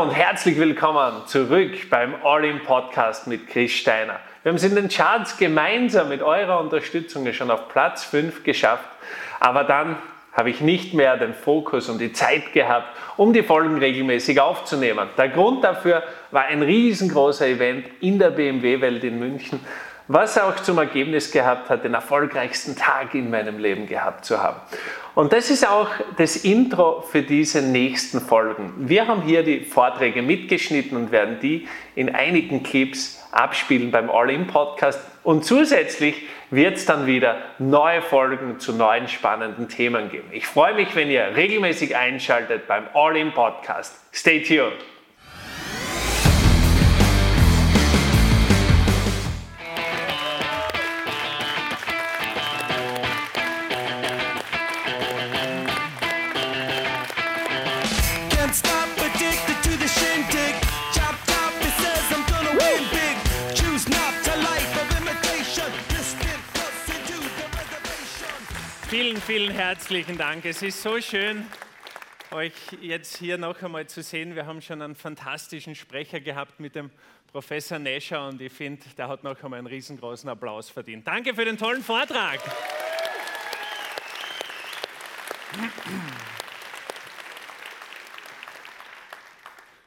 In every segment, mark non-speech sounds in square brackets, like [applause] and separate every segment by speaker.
Speaker 1: Und herzlich willkommen zurück beim All-In Podcast mit Chris Steiner. Wir haben es in den Charts gemeinsam mit eurer Unterstützung schon auf Platz 5 geschafft, aber dann habe ich nicht mehr den Fokus und die Zeit gehabt, um die Folgen regelmäßig aufzunehmen. Der Grund dafür war ein riesengroßer Event in der BMW-Welt in München, was auch zum Ergebnis gehabt hat, den erfolgreichsten Tag in meinem Leben gehabt zu haben. Und das ist auch das Intro für diese nächsten Folgen. Wir haben hier die Vorträge mitgeschnitten und werden die in einigen Clips abspielen beim All-In-Podcast. Und zusätzlich wird es dann wieder neue Folgen zu neuen spannenden Themen geben. Ich freue mich, wenn ihr regelmäßig einschaltet beim All-In-Podcast. Stay tuned!
Speaker 2: Vielen, herzlichen Dank. Es ist so schön, euch jetzt hier noch einmal zu sehen. Wir haben schon einen fantastischen Sprecher gehabt mit dem Professor Nescher und ich finde, der hat noch einmal einen riesengroßen Applaus verdient. Danke für den tollen Vortrag.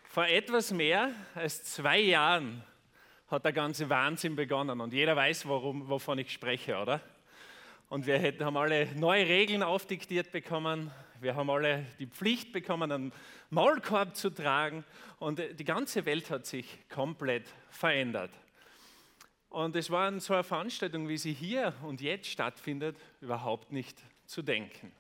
Speaker 2: Vor etwas mehr als zwei Jahren hat der ganze Wahnsinn begonnen und jeder weiß, worum, wovon ich spreche, oder? Und wir haben alle neue Regeln aufdiktiert bekommen. Wir haben alle die Pflicht bekommen, einen Maulkorb zu tragen. Und die ganze Welt hat sich komplett verändert. Und es war so eine Veranstaltung, wie sie hier und jetzt stattfindet, überhaupt nicht zu denken.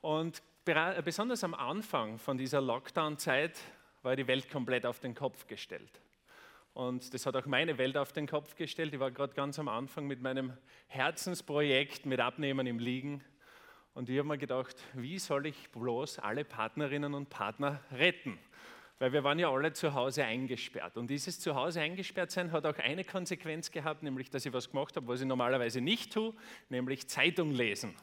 Speaker 2: Und besonders am Anfang von dieser Lockdown-Zeit war die Welt komplett auf den Kopf gestellt. Und das hat auch meine Welt auf den Kopf gestellt. Ich war gerade ganz am Anfang mit meinem Herzensprojekt mit Abnehmen im Liegen. Und ich habe mir gedacht, wie soll ich bloß alle Partnerinnen und Partner retten? Weil wir waren ja alle zu Hause eingesperrt. Und dieses Zuhause eingesperrt sein hat auch eine Konsequenz gehabt, nämlich dass ich was gemacht habe, was ich normalerweise nicht tue, nämlich Zeitung lesen.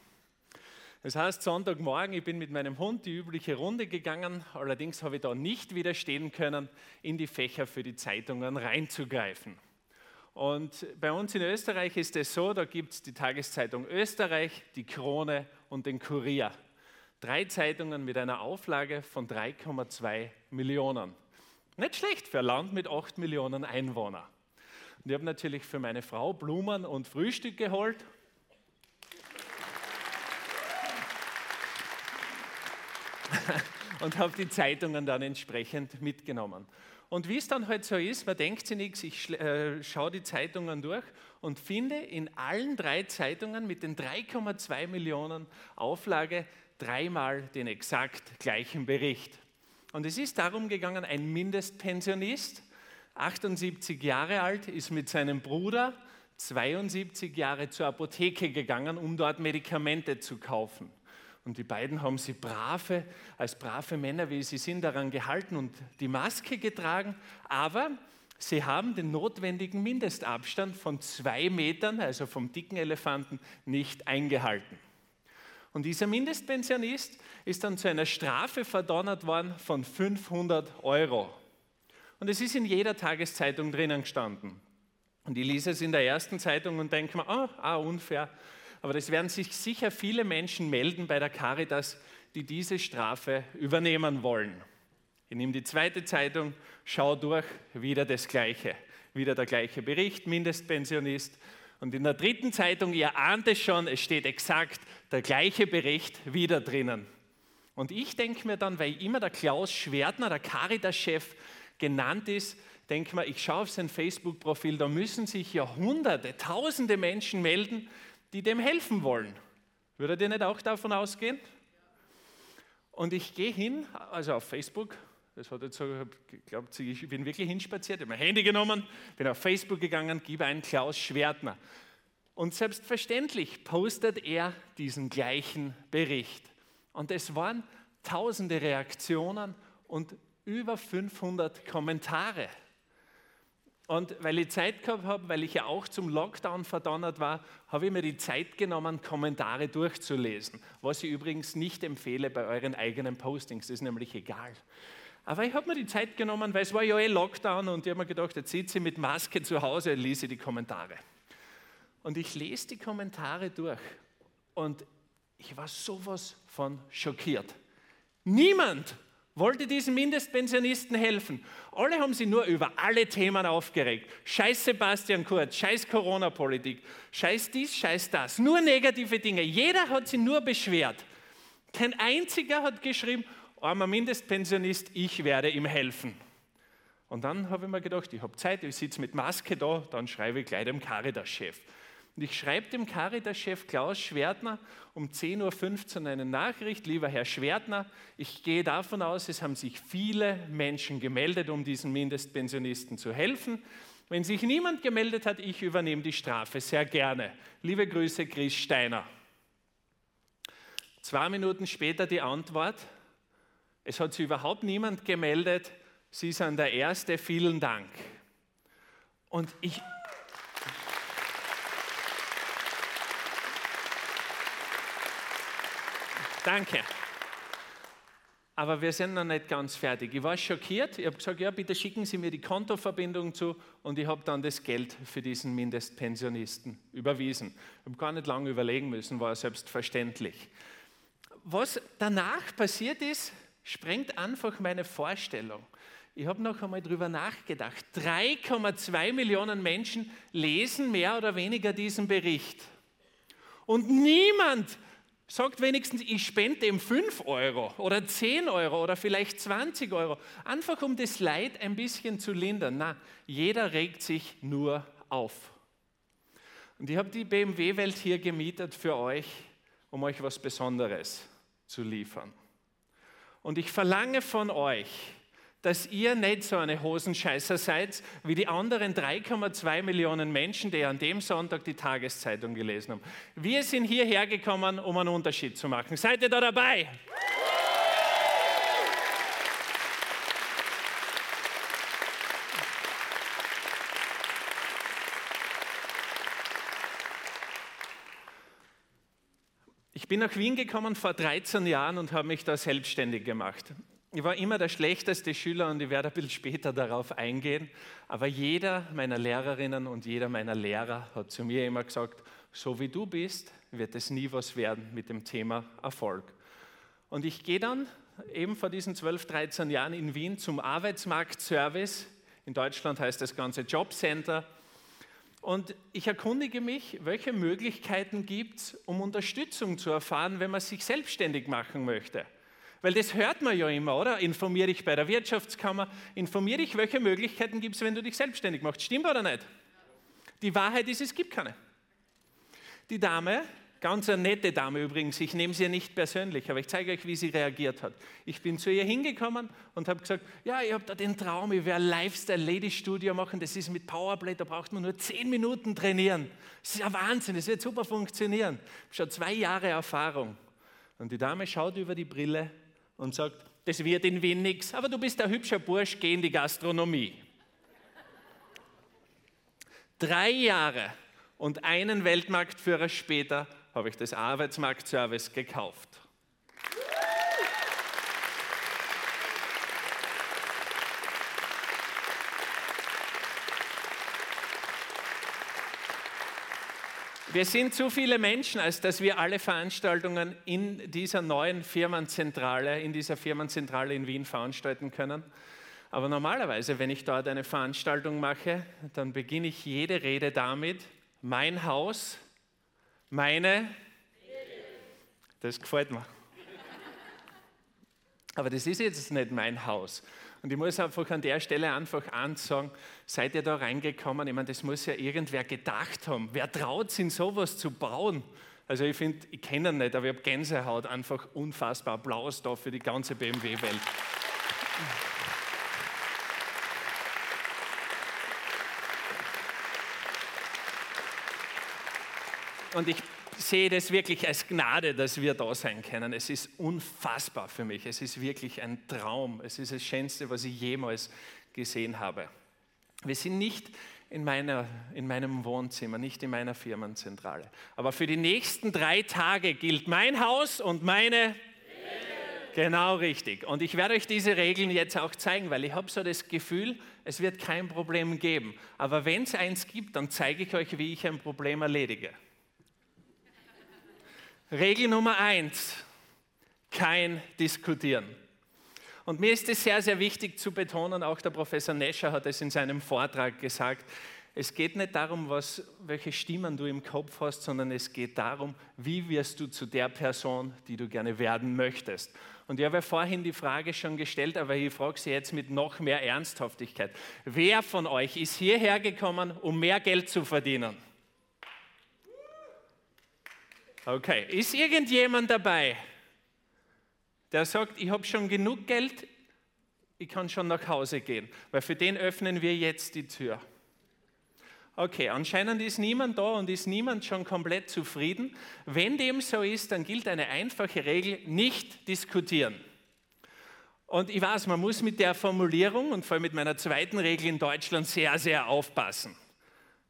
Speaker 2: Das heißt, Sonntagmorgen, ich bin mit meinem Hund die übliche Runde gegangen, allerdings habe ich da nicht widerstehen können, in die Fächer für die Zeitungen reinzugreifen. Und bei uns in Österreich ist es so, da gibt es die Tageszeitung Österreich, die Krone und den Kurier. Drei Zeitungen mit einer Auflage von 3,2 Millionen. Nicht schlecht für ein Land mit 8 Millionen Einwohnern. Und ich habe natürlich für meine Frau Blumen und Frühstück geholt [laughs] und habe die Zeitungen dann entsprechend mitgenommen. Und wie es dann halt so ist, man denkt sich nichts, ich äh, schaue die Zeitungen durch und finde in allen drei Zeitungen mit den 3,2 Millionen Auflage dreimal den exakt gleichen Bericht. Und es ist darum gegangen, ein Mindestpensionist, 78 Jahre alt, ist mit seinem Bruder 72 Jahre zur Apotheke gegangen, um dort Medikamente zu kaufen. Und die beiden haben sie brave, als brave Männer, wie sie sind, daran gehalten und die Maske getragen. Aber sie haben den notwendigen Mindestabstand von zwei Metern, also vom dicken Elefanten, nicht eingehalten. Und dieser Mindestpensionist ist dann zu einer Strafe verdonnert worden von 500 Euro. Und es ist in jeder Tageszeitung drinnen gestanden. Und ich lese es in der ersten Zeitung und denke mir, ah, ah unfair, aber es werden sich sicher viele Menschen melden bei der Caritas, die diese Strafe übernehmen wollen. Ich nehme die zweite Zeitung, schau durch, wieder das Gleiche. Wieder der gleiche Bericht, Mindestpensionist. Und in der dritten Zeitung, ihr ahnt es schon, es steht exakt der gleiche Bericht wieder drinnen. Und ich denke mir dann, weil immer der Klaus Schwertner, der Caritas-Chef, genannt ist, denke mir, ich schaue auf sein Facebook-Profil, da müssen sich ja Hunderte, Tausende Menschen melden, die dem helfen wollen. Würdet ihr nicht auch davon ausgehen? Und ich gehe hin, also auf Facebook, das hat jetzt so, glaubt sie, ich bin wirklich hinspaziert, habe mein Handy genommen, bin auf Facebook gegangen, gebe einen Klaus Schwertner. Und selbstverständlich postet er diesen gleichen Bericht. Und es waren tausende Reaktionen und über 500 Kommentare. Und weil ich Zeit gehabt habe, weil ich ja auch zum Lockdown verdonnert war, habe ich mir die Zeit genommen, Kommentare durchzulesen. Was ich übrigens nicht empfehle bei euren eigenen Postings, ist nämlich egal. Aber ich habe mir die Zeit genommen, weil es war ja eh Lockdown und ich habe mir gedacht, jetzt sitze ich mit Maske zu Hause und lese die Kommentare. Und ich lese die Kommentare durch und ich war sowas von schockiert. Niemand wollte diesen Mindestpensionisten helfen. Alle haben sich nur über alle Themen aufgeregt. Scheiß Sebastian Kurz, scheiß Corona-Politik, scheiß dies, scheiß das. Nur negative Dinge. Jeder hat sich nur beschwert. Kein einziger hat geschrieben, armer Mindestpensionist, ich werde ihm helfen. Und dann habe ich mir gedacht, ich habe Zeit, ich sitze mit Maske da, dann schreibe ich gleich dem Caritas-Chef. Und ich schreibe dem Caritas-Chef Klaus Schwertner um 10.15 Uhr eine Nachricht, lieber Herr Schwertner, ich gehe davon aus, es haben sich viele Menschen gemeldet, um diesen Mindestpensionisten zu helfen. Wenn sich niemand gemeldet hat, ich übernehme die Strafe sehr gerne. Liebe Grüße, Chris Steiner. Zwei Minuten später die Antwort, es hat sich überhaupt niemand gemeldet, Sie sind der Erste, vielen Dank. Und ich, Danke. Aber wir sind noch nicht ganz fertig. Ich war schockiert. Ich habe gesagt, ja, bitte schicken Sie mir die Kontoverbindung zu und ich habe dann das Geld für diesen Mindestpensionisten überwiesen. Ich habe gar nicht lange überlegen müssen, war selbstverständlich. Was danach passiert ist, sprengt einfach meine Vorstellung. Ich habe noch einmal darüber nachgedacht. 3,2 Millionen Menschen lesen mehr oder weniger diesen Bericht. Und niemand Sagt wenigstens, ich spende ihm 5 Euro oder 10 Euro oder vielleicht 20 Euro, einfach um das Leid ein bisschen zu lindern. Na, jeder regt sich nur auf. Und ich habe die BMW-Welt hier gemietet für euch, um euch was Besonderes zu liefern. Und ich verlange von euch, dass ihr nicht so eine Hosenscheißer seid wie die anderen 3,2 Millionen Menschen, die an dem Sonntag die Tageszeitung gelesen haben. Wir sind hierher gekommen, um einen Unterschied zu machen. Seid ihr da dabei? Ich bin nach Wien gekommen vor 13 Jahren und habe mich da selbstständig gemacht. Ich war immer der schlechteste Schüler und ich werde ein bisschen später darauf eingehen. Aber jeder meiner Lehrerinnen und jeder meiner Lehrer hat zu mir immer gesagt, so wie du bist, wird es nie was werden mit dem Thema Erfolg. Und ich gehe dann eben vor diesen 12, 13 Jahren in Wien zum Arbeitsmarktservice. In Deutschland heißt das Ganze Jobcenter. Und ich erkundige mich, welche Möglichkeiten gibt es, um Unterstützung zu erfahren, wenn man sich selbstständig machen möchte. Weil das hört man ja immer, oder? Informiere dich bei der Wirtschaftskammer, informiere dich, welche Möglichkeiten gibt es, wenn du dich selbstständig machst. Stimmt oder nicht? Die Wahrheit ist, es gibt keine. Die Dame, ganz eine nette Dame übrigens, ich nehme sie nicht persönlich, aber ich zeige euch, wie sie reagiert hat. Ich bin zu ihr hingekommen und habe gesagt, ja, ich habe da den Traum, ich werde Lifestyle-Lady-Studio machen, das ist mit Powerplay, da braucht man nur zehn Minuten trainieren. Das ist ja Wahnsinn, das wird super funktionieren. Ich habe schon zwei Jahre Erfahrung. Und die Dame schaut über die Brille und sagt, das wird in Wien nichts, aber du bist ein hübscher Bursch, geh in die Gastronomie. Drei Jahre und einen Weltmarktführer später habe ich das Arbeitsmarktservice gekauft. Wir sind zu viele Menschen, als dass wir alle Veranstaltungen in dieser neuen Firmenzentrale, in dieser Firmenzentrale in Wien veranstalten können. Aber normalerweise, wenn ich dort eine Veranstaltung mache, dann beginne ich jede Rede damit, mein Haus, meine, das gefällt mir. Aber das ist jetzt nicht mein Haus. Und ich muss einfach an der Stelle einfach ansagen, seid ihr da reingekommen? Ich meine, das muss ja irgendwer gedacht haben. Wer traut sich, sowas zu bauen? Also ich finde, ich kenne ihn nicht, aber ich habe Gänsehaut, einfach unfassbar Applaus da für die ganze BMW-Welt. Und ich sehe das wirklich als Gnade, dass wir da sein können. Es ist unfassbar für mich. Es ist wirklich ein Traum. Es ist das Schönste, was ich jemals gesehen habe. Wir sind nicht in, meiner, in meinem Wohnzimmer, nicht in meiner Firmenzentrale. Aber für die nächsten drei Tage gilt mein Haus und meine. Genau richtig. Und ich werde euch diese Regeln jetzt auch zeigen, weil ich habe so das Gefühl, es wird kein Problem geben. Aber wenn es eins gibt, dann zeige ich euch, wie ich ein Problem erledige. Regel Nummer eins, kein Diskutieren. Und mir ist es sehr, sehr wichtig zu betonen, auch der Professor Nescher hat es in seinem Vortrag gesagt, es geht nicht darum, was, welche Stimmen du im Kopf hast, sondern es geht darum, wie wirst du zu der Person, die du gerne werden möchtest. Und ich habe ja vorhin die Frage schon gestellt, aber ich frage sie jetzt mit noch mehr Ernsthaftigkeit. Wer von euch ist hierher gekommen, um mehr Geld zu verdienen? Okay, ist irgendjemand dabei, der sagt, ich habe schon genug Geld, ich kann schon nach Hause gehen, weil für den öffnen wir jetzt die Tür. Okay, anscheinend ist niemand da und ist niemand schon komplett zufrieden. Wenn dem so ist, dann gilt eine einfache Regel, nicht diskutieren. Und ich weiß, man muss mit der Formulierung und vor allem mit meiner zweiten Regel in Deutschland sehr, sehr aufpassen,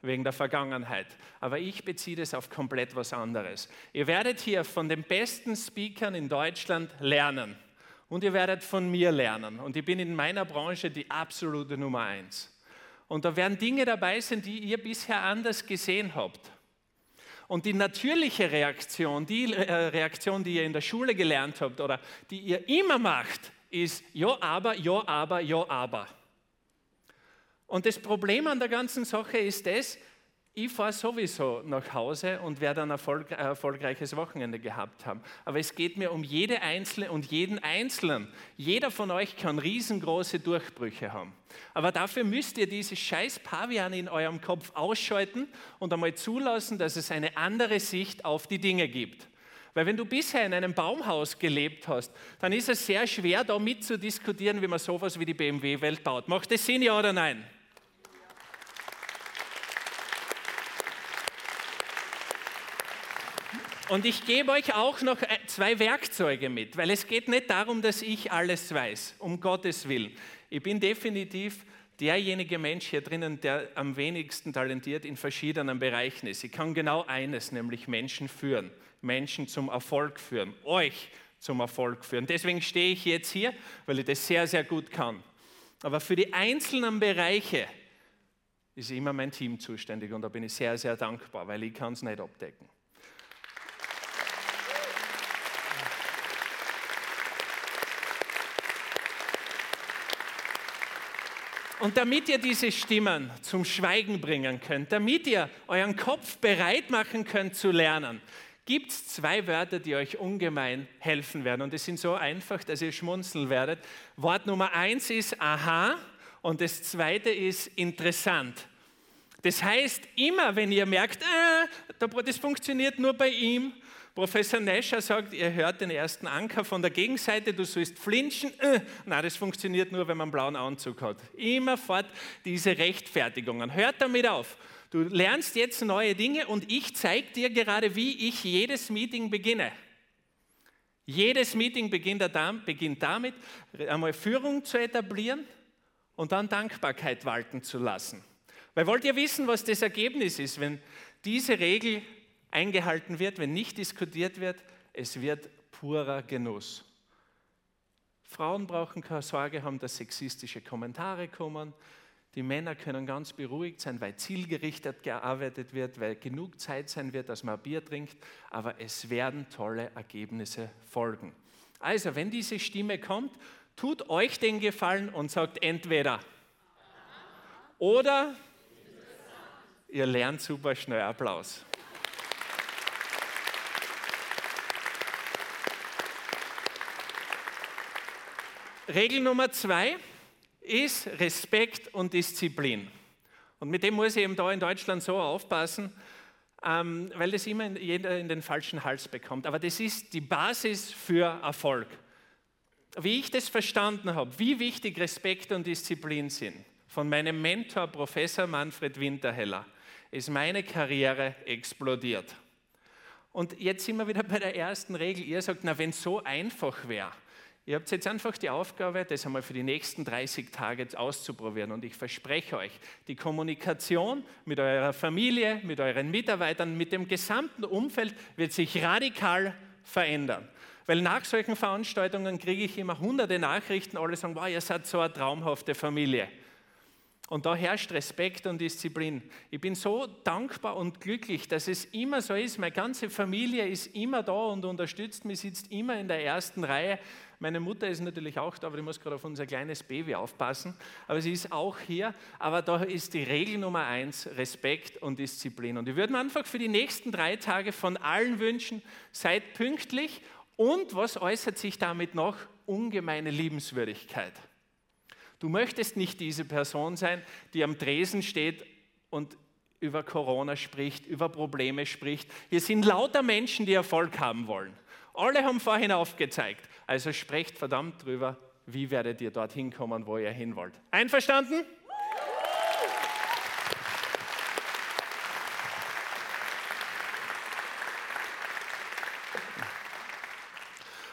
Speaker 2: wegen der Vergangenheit. Aber ich beziehe das auf komplett was anderes. Ihr werdet hier von den besten Speakern in Deutschland lernen und ihr werdet von mir lernen. Und ich bin in meiner Branche die absolute Nummer eins. Und da werden Dinge dabei sein, die ihr bisher anders gesehen habt. Und die natürliche Reaktion, die äh, Reaktion, die ihr in der Schule gelernt habt oder die ihr immer macht, ist ja, aber, ja, aber, ja, aber. Und das Problem an der ganzen Sache ist das, ich fahre sowieso nach Hause und werde ein Erfolg, erfolgreiches Wochenende gehabt haben. Aber es geht mir um jede Einzelne und jeden Einzelnen. Jeder von euch kann riesengroße Durchbrüche haben. Aber dafür müsst ihr diese scheiß Pavian in eurem Kopf ausschalten und einmal zulassen, dass es eine andere Sicht auf die Dinge gibt. Weil wenn du bisher in einem Baumhaus gelebt hast, dann ist es sehr schwer, da mitzudiskutieren, wie man sowas wie die BMW-Welt baut. Macht das Sinn, ja oder nein? Und ich gebe euch auch noch äh, zwei Werkzeuge mit, weil es geht nicht darum, dass ich alles weiß, um Gottes Willen. Ich bin definitiv derjenige Mensch hier drinnen, der am wenigsten talentiert in verschiedenen Bereichen ist. Ich kann genau eines, nämlich Menschen führen, Menschen zum Erfolg führen, euch zum Erfolg führen. Deswegen stehe ich jetzt hier, weil ich das sehr, sehr gut kann. Aber für die einzelnen Bereiche ist immer mein Team zuständig und da bin ich sehr, sehr dankbar, weil ich kann es nicht abdecken. Und damit ihr diese Stimmen zum Schweigen bringen könnt, damit ihr euren Kopf bereit machen könnt zu lernen, gibt es zwei Wörter, die euch ungemein helfen werden. Und es sind so einfach, dass ihr schmunzeln werdet. Wort Nummer eins ist aha und das zweite ist interessant. Das heißt, immer wenn ihr merkt, äh, das funktioniert nur bei ihm, Professor Nescher sagt, ihr hört den ersten Anker von der Gegenseite, du sollst flinchen. Äh, nein, das funktioniert nur, wenn man einen blauen Anzug hat. Immerfort diese Rechtfertigungen. Hört damit auf. Du lernst jetzt neue Dinge und ich zeige dir gerade, wie ich jedes Meeting beginne. Jedes Meeting beginnt damit, einmal Führung zu etablieren und dann Dankbarkeit walten zu lassen. Weil wollt ihr wissen, was das Ergebnis ist, wenn diese Regel eingehalten wird, wenn nicht diskutiert wird, es wird purer Genuss. Frauen brauchen keine Sorge haben, dass sexistische Kommentare kommen. Die Männer können ganz beruhigt sein, weil zielgerichtet gearbeitet wird, weil genug Zeit sein wird, dass man Bier trinkt. Aber es werden tolle Ergebnisse folgen. Also, wenn diese Stimme kommt, tut euch den Gefallen und sagt entweder oder ihr lernt super schnell Applaus. Regel Nummer zwei ist Respekt und Disziplin. Und mit dem muss ich eben da in Deutschland so aufpassen, ähm, weil das immer jeder in den falschen Hals bekommt. Aber das ist die Basis für Erfolg. Wie ich das verstanden habe, wie wichtig Respekt und Disziplin sind, von meinem Mentor Professor Manfred Winterheller, ist meine Karriere explodiert. Und jetzt sind wir wieder bei der ersten Regel. Ihr sagt, na, wenn es so einfach wäre, Ihr habt jetzt einfach die Aufgabe, das einmal für die nächsten 30 Tage auszuprobieren. Und ich verspreche euch, die Kommunikation mit eurer Familie, mit euren Mitarbeitern, mit dem gesamten Umfeld wird sich radikal verändern. Weil nach solchen Veranstaltungen kriege ich immer hunderte Nachrichten, alle sagen, wow, ihr seid so eine traumhafte Familie. Und da herrscht Respekt und Disziplin. Ich bin so dankbar und glücklich, dass es immer so ist. Meine ganze Familie ist immer da und unterstützt mich, sitzt immer in der ersten Reihe. Meine Mutter ist natürlich auch da, aber ich muss gerade auf unser kleines Baby aufpassen. Aber sie ist auch hier. Aber da ist die Regel Nummer eins, Respekt und Disziplin. Und ich würde mir einfach für die nächsten drei Tage von allen wünschen, seid pünktlich und was äußert sich damit noch? Ungemeine Liebenswürdigkeit. Du möchtest nicht diese Person sein, die am Tresen steht und über Corona spricht, über Probleme spricht. Hier sind lauter Menschen, die Erfolg haben wollen. Alle haben vorhin aufgezeigt. Also sprecht verdammt drüber, wie werdet ihr dorthin kommen, wo ihr hin wollt. Einverstanden?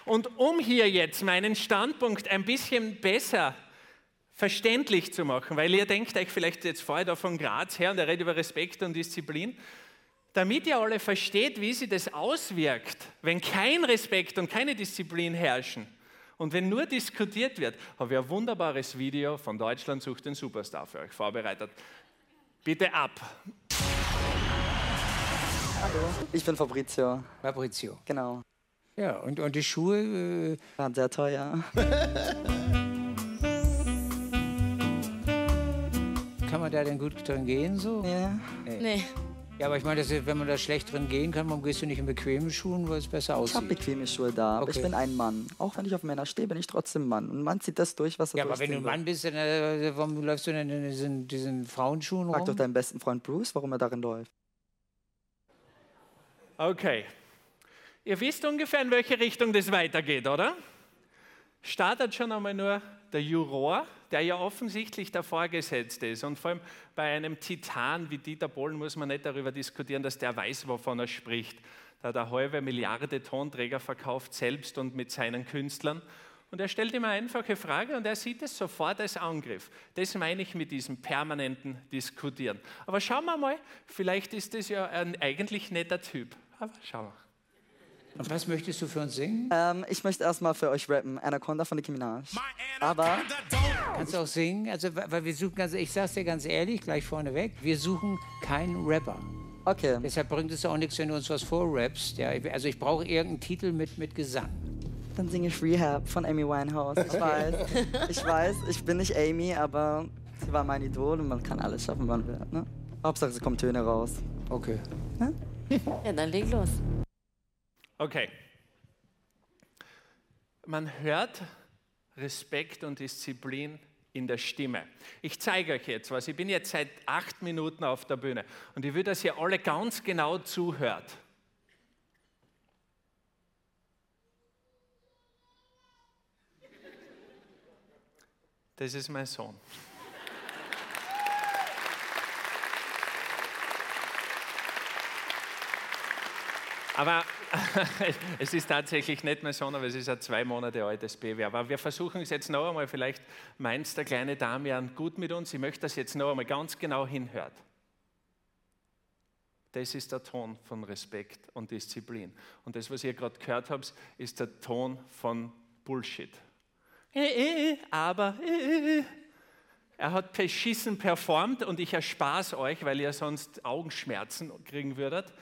Speaker 2: Und um hier jetzt meinen Standpunkt ein bisschen besser verständlich zu machen, weil ihr denkt euch vielleicht jetzt vorher da von Graz her und er redet über Respekt und Disziplin, damit ihr alle versteht, wie sich das auswirkt, wenn kein Respekt und keine Disziplin herrschen und wenn nur diskutiert wird, habe ich ein wunderbares Video von Deutschland sucht den Superstar für euch vorbereitet. Bitte ab.
Speaker 3: Hallo, ich bin Fabrizio.
Speaker 4: Fabrizio.
Speaker 3: Genau.
Speaker 4: Ja, und, und die Schuhe? Äh,
Speaker 3: Waren sehr teuer. [laughs]
Speaker 4: kann man da denn gut drin gehen so?
Speaker 3: Ja.
Speaker 5: Nee.
Speaker 4: Ja, aber ich meine, ist- wenn man da schlecht drin gehen kann, warum gehst du nicht in bequemen Schuhen, weil es besser
Speaker 3: Ich habe
Speaker 4: aussieht?
Speaker 3: bequeme Schuhe da, aber ich
Speaker 4: Okay.
Speaker 3: bin ein Mann. Auch wenn ich auf Männer stehe, bin ich trotzdem Mann. Und ein Mann zieht das durch, was er
Speaker 4: Ja, aber wenn du ein Mann bist, dann, äh, warum läufst du denn in diesen, diesen Frauenschuhen
Speaker 3: will. Frag doch
Speaker 4: rum?
Speaker 3: deinen besten Freund Bruce, warum er darin läuft.
Speaker 2: Okay. Ihr wisst ungefähr, in welche Richtung das weitergeht, oder? Startet schon einmal nur der Juror, der ja offensichtlich der Vorgesetzte ist. Und vor allem bei einem Titan wie Dieter Bohlen muss man nicht darüber diskutieren, dass der weiß, wovon er spricht. Da hat er halbe Milliarde Tonträger verkauft, selbst und mit seinen Künstlern. Und er stellt eine einfache Frage und er sieht es sofort als Angriff. Das meine ich mit diesem permanenten Diskutieren. Aber schauen wir mal, vielleicht ist das ja ein eigentlich netter Typ. Aber schauen wir.
Speaker 4: Und was möchtest du für uns singen?
Speaker 3: Ähm, ich möchte erstmal für euch rappen. Anaconda von Nicki Minaj. Aber
Speaker 4: Kannst du auch singen? Also, weil wir suchen, also ich sag's dir ganz ehrlich, gleich vorneweg, wir suchen keinen Rapper.
Speaker 3: okay,
Speaker 4: Deshalb bringt es auch nichts, wenn du uns was vorrappst. Ja, also ich brauche irgendeinen Titel mit, mit Gesang.
Speaker 3: dann singe ich Rehab von Amy Winehouse. Ich weiß, ich weiß, ich bin nicht Amy, aber sie war mein Idol und man kann alles schaffen, wann will. Ne? Hauptsache, es kommen Töne raus.
Speaker 4: Okay.
Speaker 5: Ja, dann leg los.
Speaker 2: Okay. Man hört Respekt und Disziplin in der Stimme. Ich zeige euch jetzt was. Ich bin jetzt seit acht Minuten auf der Bühne und ich will, dass ihr alle ganz genau zuhört. Das ist mein Sohn. Aber [laughs] es ist tatsächlich nicht mein Sohn, aber es ist ein zwei Monate altes Baby. Aber wir versuchen es jetzt noch einmal, vielleicht meint der kleine Damian gut mit uns. Ich möchte, dass jetzt noch einmal ganz genau hinhört. Das ist der Ton von Respekt und Disziplin. Und das, was ihr gerade gehört habt, ist der Ton von Bullshit. Äh, äh, aber äh, er hat beschissen performt und ich erspare euch, weil ihr sonst Augenschmerzen kriegen würdet.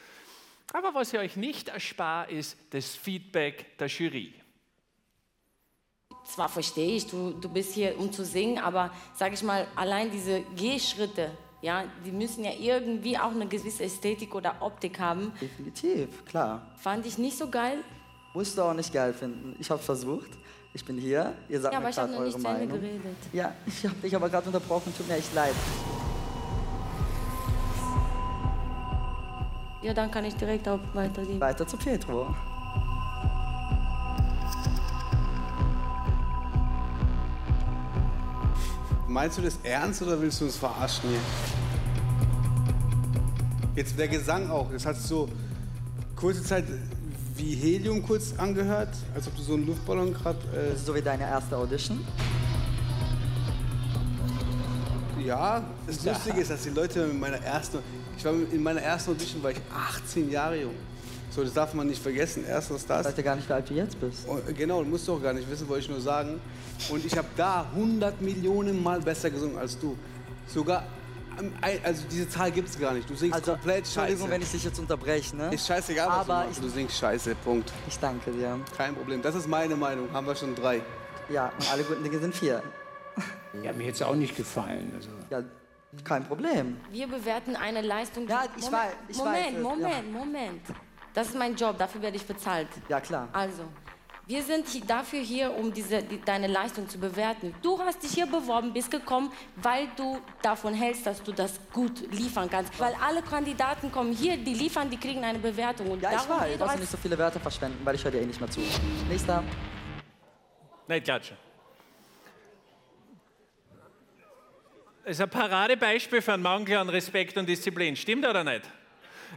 Speaker 2: Aber was ich euch nicht erspare, ist das Feedback der Jury.
Speaker 5: Zwar verstehe ich, du, du bist hier, um zu singen, aber sag ich mal, allein diese Gehschritte, ja, die müssen ja irgendwie auch eine gewisse Ästhetik oder Optik haben.
Speaker 3: Definitiv, klar.
Speaker 5: Fand ich nicht so geil.
Speaker 3: Musst du auch nicht geil finden. Ich habe versucht. Ich bin hier. Ihr sagt
Speaker 5: Ja,
Speaker 3: mir
Speaker 5: aber ich habe
Speaker 3: gerade
Speaker 5: noch
Speaker 3: eure
Speaker 5: nicht zu Ende
Speaker 3: Meinung.
Speaker 5: geredet.
Speaker 3: Ja, ich habe dich aber gerade unterbrochen. Tut mir echt leid.
Speaker 5: Ja, dann kann ich direkt auch weitergehen.
Speaker 3: Weiter zu Petro.
Speaker 6: Meinst du das ernst oder willst du uns verarschen hier? Jetzt der Gesang auch. Das hat so kurze Zeit wie Helium kurz angehört, als ob du so einen Luftballon gerade.
Speaker 3: Das ist so wie deine erste Audition.
Speaker 6: Äh, ja, das Lustige ist, dass die Leute in meiner ersten. Ich war in meiner ersten Audition war ich 18 Jahre jung. So, das darf man nicht vergessen. Erstens
Speaker 3: Ich
Speaker 6: das.
Speaker 3: weiß ja gar nicht, wie alt du jetzt bist.
Speaker 6: Und, äh, genau, musst du auch gar nicht wissen, wollte ich nur sagen. Und ich habe da 100 Millionen Mal besser gesungen als du. Sogar, ähm, also diese Zahl gibt es gar nicht. Du singst
Speaker 3: Also,
Speaker 6: komplett
Speaker 3: Entschuldigung,
Speaker 6: scheiße.
Speaker 3: wenn ich dich jetzt unterbreche, ne?
Speaker 6: ist scheißegal, was
Speaker 3: Aber
Speaker 6: du machst.
Speaker 3: ich-
Speaker 6: Du singst scheiße, Punkt.
Speaker 3: Ich danke dir.
Speaker 6: Kein Problem. Das ist meine Meinung. Haben wir schon drei.
Speaker 3: Ja, und alle guten Dinge sind vier.
Speaker 4: Ja, mir hätte es auch nicht gefallen. Also.
Speaker 3: Ja, kein Problem.
Speaker 5: Wir bewerten eine Leistung. die-
Speaker 3: Ja, ich
Speaker 5: Moment,
Speaker 3: weiß, ich
Speaker 5: Moment,
Speaker 3: weiß
Speaker 5: Moment, Moment. Das ist mein Job, dafür werde ich bezahlt.
Speaker 3: Ja, klar.
Speaker 5: Also, wir sind dafür hier, um diese, die, deine Leistung zu bewerten. Du hast dich hier beworben, bist gekommen, weil du davon hältst, dass du das gut liefern kannst. Weil alle Kandidaten kommen hier, die liefern, die kriegen eine Bewertung. Und
Speaker 3: Ja, ich weiß. Du
Speaker 5: als-
Speaker 3: nicht so viele Wörter verschwenden, weil ich höre dir eh nicht mehr zu. Nächster.
Speaker 2: Nicht klatschen. Ist ein Paradebeispiel für einen Mangel an Respekt und Disziplin. Stimmt oder nicht?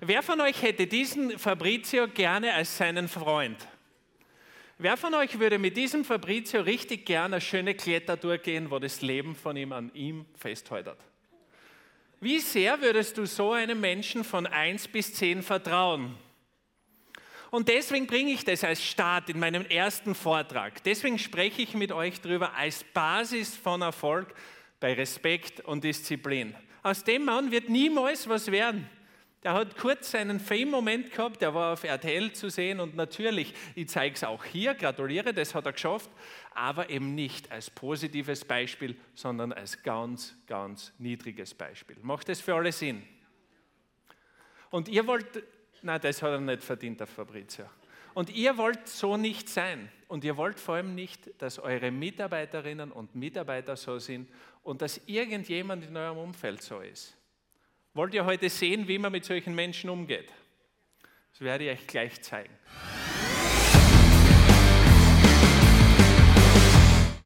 Speaker 2: Wer von euch hätte diesen Fabrizio gerne als seinen Freund? Wer von euch würde mit diesem Fabrizio richtig gerne eine schöne Klettertour gehen, wo das Leben von ihm an ihm festhält? Wie sehr würdest du so einem Menschen von 1 bis 10 vertrauen? Und deswegen bringe ich das als Start in meinem ersten Vortrag. Deswegen spreche ich mit euch darüber als Basis von Erfolg bei Respekt und Disziplin. Aus dem Mann wird niemals was werden. Der hat kurz seinen Fame-Moment gehabt, der war auf RTL zu sehen und natürlich, ich zeige es auch hier, gratuliere, das hat er geschafft, aber eben nicht als positives Beispiel, sondern als ganz, ganz niedriges Beispiel. Macht das für alle Sinn? Und ihr wollt, nein, das hat er nicht verdient, der Fabrizio. Und ihr wollt so nicht sein. Und ihr wollt vor allem nicht, dass eure Mitarbeiterinnen und Mitarbeiter so sind und dass irgendjemand in eurem Umfeld so ist. Wollt ihr heute sehen, wie man mit solchen Menschen umgeht? Das werde ich euch gleich zeigen.